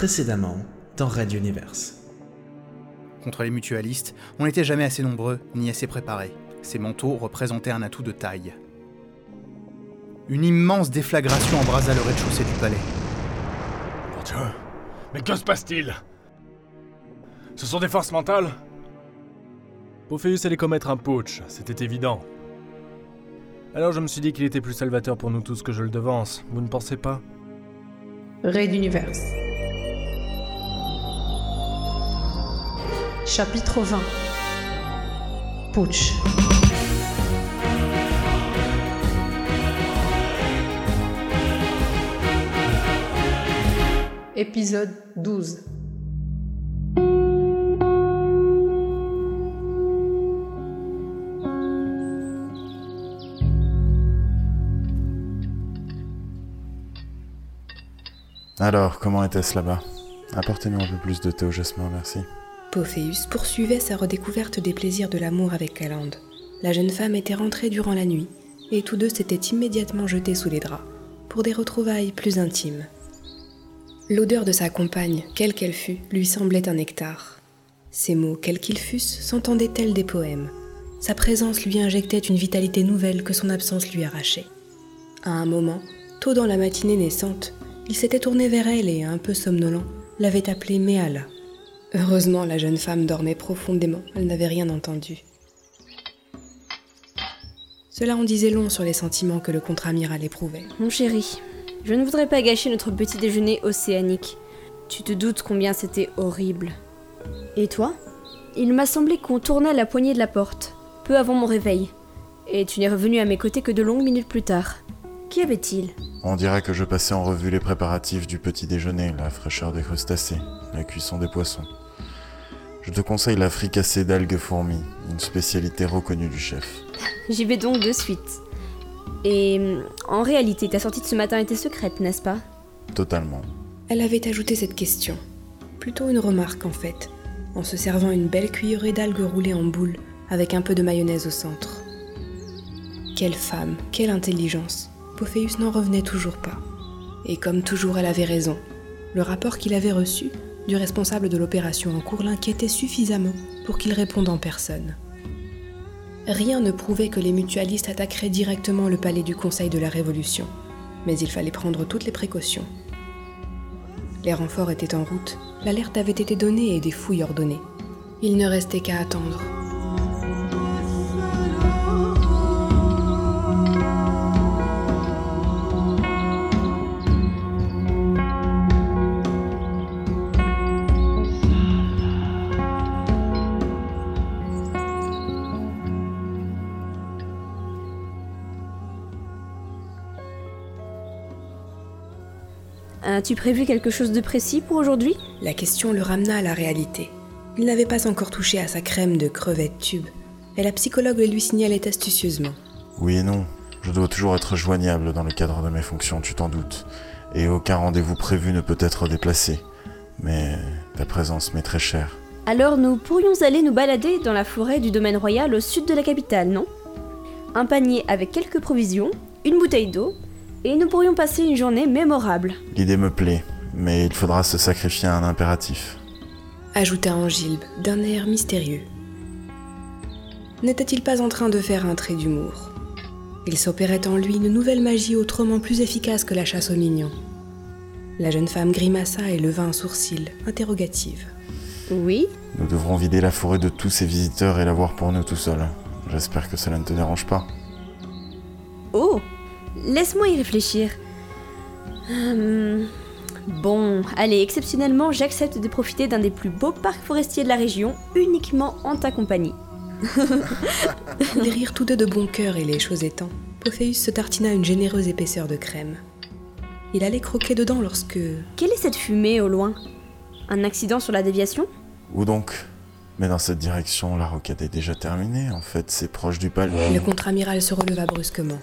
précédemment dans Red Universe. Contre les mutualistes, on n'était jamais assez nombreux ni assez préparés. Ces manteaux représentaient un atout de taille. Une immense déflagration embrasa le rez-de-chaussée du palais. Mon Dieu Mais que se passe-t-il? Ce sont des forces mentales? Pophéus allait commettre un putsch, c'était évident. Alors je me suis dit qu'il était plus salvateur pour nous tous que je le devance, vous ne pensez pas? Raid Universe. Chapitre 20 Putsch. Épisode 12 Alors, comment était-ce là-bas? Apportez-nous un peu plus de thé au jasmin, merci. Pophéus poursuivait sa redécouverte des plaisirs de l'amour avec Calande. La jeune femme était rentrée durant la nuit, et tous deux s'étaient immédiatement jetés sous les draps, pour des retrouvailles plus intimes. L'odeur de sa compagne, quelle qu'elle fût, lui semblait un nectar. Ses mots, quels qu'ils fussent, s'entendaient tels des poèmes? Sa présence lui injectait une vitalité nouvelle que son absence lui arrachait. À un moment, tôt dans la matinée naissante, il s'était tourné vers elle et, un peu somnolent, l'avait appelée Méala. Heureusement, la jeune femme dormait profondément, elle n'avait rien entendu. Cela en disait long sur les sentiments que le contre-amiral éprouvait. Mon chéri, je ne voudrais pas gâcher notre petit déjeuner océanique. Tu te doutes combien c'était horrible. Et toi? Il m'a semblé qu'on tournait la poignée de la porte, peu avant mon réveil. Et tu n'es revenu à mes côtés que de longues minutes plus tard. Qu'y avait-il? On dirait que je passais en revue les préparatifs du petit déjeuner, la fraîcheur des crustacés, la cuisson des poissons. Je te conseille la fricassée d'algues fourmis, une spécialité reconnue du chef. J'y vais donc de suite. Et en réalité, ta sortie de ce matin était secrète, n'est-ce pas? Totalement. Elle avait ajouté cette question. Plutôt une remarque en fait, en se servant une belle cuillerée d'algues roulées en boule avec un peu de mayonnaise au centre. Quelle femme, quelle intelligence. N'en revenait toujours pas. Et comme toujours, elle avait raison. Le rapport qu'il avait reçu du responsable de l'opération en cours l'inquiétait suffisamment pour qu'il réponde en personne. Rien ne prouvait que les mutualistes attaqueraient directement le palais du Conseil de la Révolution, mais il fallait prendre toutes les précautions. Les renforts étaient en route, l'alerte avait été donnée et des fouilles ordonnées. Il ne restait qu'à attendre. As-tu prévu quelque chose de précis pour aujourd'hui? La question le ramena à la réalité. Il n'avait pas encore touché à sa crème de crevettes tube, et la psychologue le lui signalait astucieusement. Oui et non. Je dois toujours être joignable dans le cadre de mes fonctions, tu t'en doutes. Et aucun rendez-vous prévu ne peut être déplacé. Mais ta présence m'est très chère. Alors nous pourrions aller nous balader dans la forêt du domaine royal au sud de la capitale, non? Un panier avec quelques provisions, une bouteille d'eau, et nous pourrions passer une journée mémorable. L'idée me plaît, mais il faudra se sacrifier à un impératif. Ajouta Angilbe d'un air mystérieux. N'était-il pas en train de faire un trait d'humour? Il s'opérait en lui une nouvelle magie autrement plus efficace que la chasse aux mignons. La jeune femme grimaça et leva un sourcil, interrogative. Oui? Nous devrons vider la forêt de tous ces visiteurs et la voir pour nous tout seuls. J'espère que cela ne te dérange pas. Oh Laisse-moi y réfléchir. Hum, Bon, allez, exceptionnellement, j'accepte de profiter d'un des plus beaux parcs forestiers de la région, uniquement en ta compagnie. Ils rirent tous deux de bon cœur et les choses étant, Pophéus se tartina une généreuse épaisseur de crème. Il allait croquer dedans lorsque... Quelle est cette fumée au loin? Un accident sur la déviation? Où donc Mais dans cette direction, la rocade est déjà terminée. En fait, c'est proche du palais. Le contre-amiral se releva brusquement,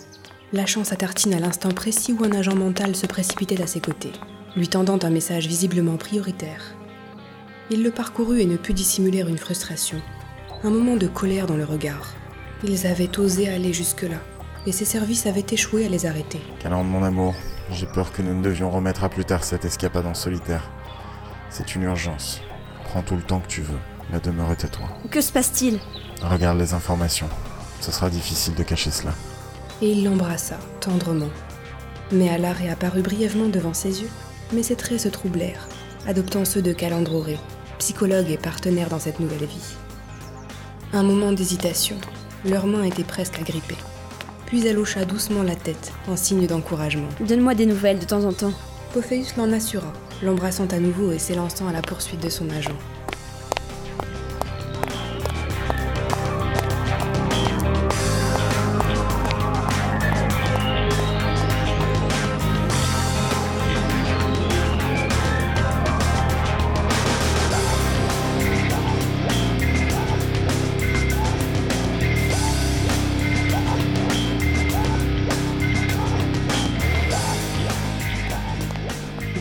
lâchant sa tartine à l'instant précis où un agent mental se précipitait à ses côtés, lui tendant un message visiblement prioritaire. Il le parcourut et ne put dissimuler une frustration, un moment de colère dans le regard. Ils avaient osé aller jusque-là, et ses services avaient échoué à les arrêter. Calande, mon amour, j'ai peur que nous ne devions remettre à plus tard cette escapade en solitaire. C'est une urgence. Prends tout le temps que tu veux. La demeure est à toi. Que se passe-t-il? Regarde les informations. Ce sera difficile de cacher cela. Et il l'embrassa, tendrement. Mais Alar réapparut brièvement devant ses yeux, mais ses traits se troublèrent, adoptant ceux de Calandroré, psychologue et partenaire dans cette nouvelle vie. Un moment d'hésitation, leurs mains étaient presque agrippées. Puis elle hocha doucement la tête, en signe d'encouragement. Donne-moi des nouvelles de temps en temps. Pophéus l'en assura, l'embrassant à nouveau et s'élançant à la poursuite de son agent.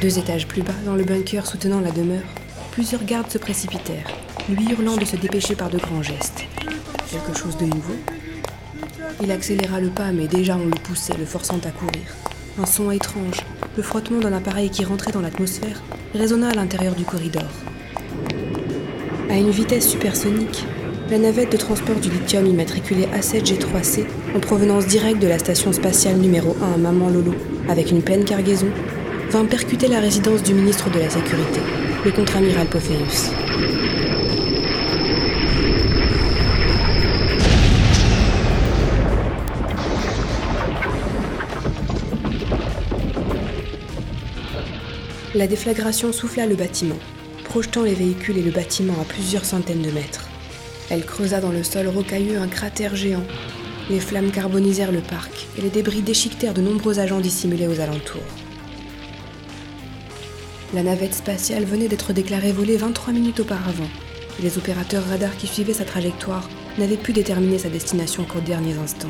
Deux étages plus bas, dans le bunker soutenant la demeure, plusieurs gardes se précipitèrent, lui hurlant de se dépêcher par de grands gestes. Quelque chose de nouveau? Il accéléra le pas, mais déjà on le poussait, le forçant à courir. Un son étrange, le frottement d'un appareil qui rentrait dans l'atmosphère, résonna à l'intérieur du corridor. À une vitesse supersonique, la navette de transport du lithium immatriculée A7G3C, en provenance directe de la station spatiale numéro 1 à Maman Lolo, avec une pleine cargaison, vint percuter la résidence du ministre de la Sécurité, le contre-amiral Pophéus. La déflagration souffla le bâtiment, projetant les véhicules et le bâtiment à plusieurs centaines de mètres. Elle creusa dans le sol rocailleux un cratère géant. Les flammes carbonisèrent le parc et les débris déchiquetèrent de nombreux agents dissimulés aux alentours. La navette spatiale venait d'être déclarée volée 23 minutes auparavant. Les opérateurs radars qui suivaient sa trajectoire n'avaient pu déterminer sa destination qu'aux derniers instants.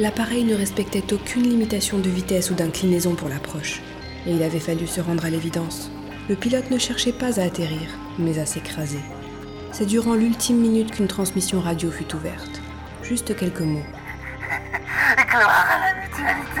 L'appareil ne respectait aucune limitation de vitesse ou d'inclinaison pour l'approche, et il avait fallu se rendre à l'évidence. Le pilote ne cherchait pas à atterrir, mais à s'écraser. C'est durant l'ultime minute qu'une transmission radio fut ouverte. Juste quelques mots. À la mutualité